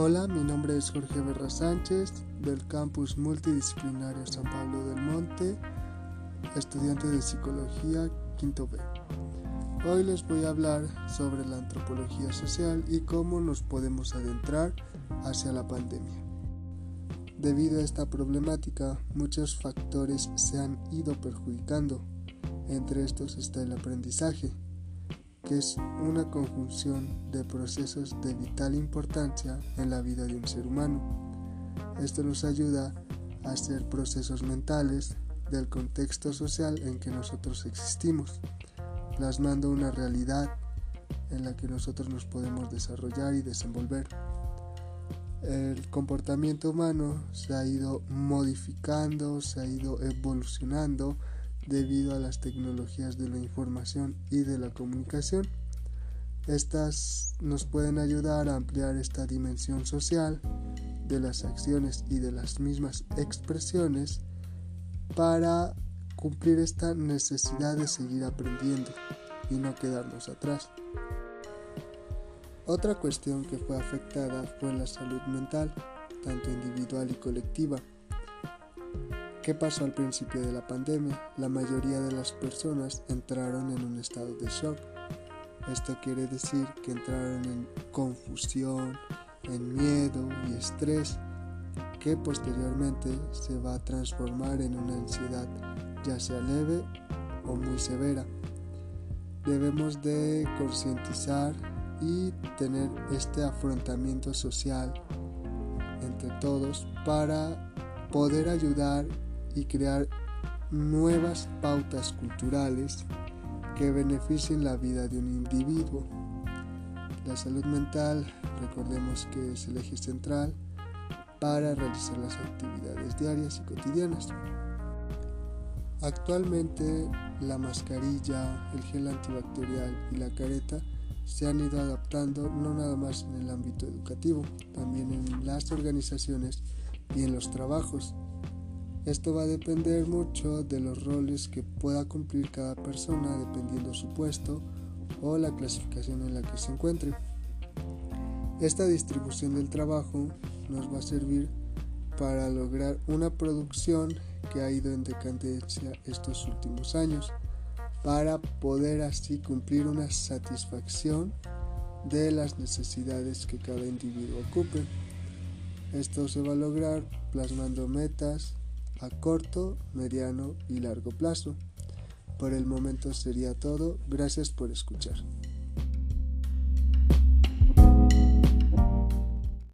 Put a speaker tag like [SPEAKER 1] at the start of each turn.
[SPEAKER 1] Hola, mi nombre es Jorge Berra Sánchez del campus multidisciplinario San Pablo del Monte, estudiante de psicología quinto B. Hoy les voy a hablar sobre la antropología social y cómo nos podemos adentrar hacia la pandemia. Debido a esta problemática, muchos factores se han ido perjudicando. Entre estos está el aprendizaje que es una conjunción de procesos de vital importancia en la vida de un ser humano. Esto nos ayuda a hacer procesos mentales del contexto social en que nosotros existimos, plasmando una realidad en la que nosotros nos podemos desarrollar y desenvolver. El comportamiento humano se ha ido modificando, se ha ido evolucionando debido a las tecnologías de la información y de la comunicación. Estas nos pueden ayudar a ampliar esta dimensión social de las acciones y de las mismas expresiones para cumplir esta necesidad de seguir aprendiendo y no quedarnos atrás. Otra cuestión que fue afectada fue la salud mental, tanto individual y colectiva. ¿Qué pasó al principio de la pandemia? La mayoría de las personas entraron en un estado de shock. Esto quiere decir que entraron en confusión, en miedo y estrés, que posteriormente se va a transformar en una ansiedad, ya sea leve o muy severa. Debemos de concientizar y tener este afrontamiento social entre todos para poder ayudar y crear nuevas pautas culturales que beneficien la vida de un individuo. La salud mental, recordemos que es el eje central para realizar las actividades diarias y cotidianas. Actualmente la mascarilla, el gel antibacterial y la careta se han ido adaptando no nada más en el ámbito educativo, también en las organizaciones y en los trabajos esto va a depender mucho de los roles que pueda cumplir cada persona dependiendo su puesto o la clasificación en la que se encuentre. Esta distribución del trabajo nos va a servir para lograr una producción que ha ido en decadencia estos últimos años, para poder así cumplir una satisfacción de las necesidades que cada individuo ocupe. Esto se va a lograr plasmando metas, a corto, mediano y largo plazo. Por el momento sería todo. Gracias por escuchar.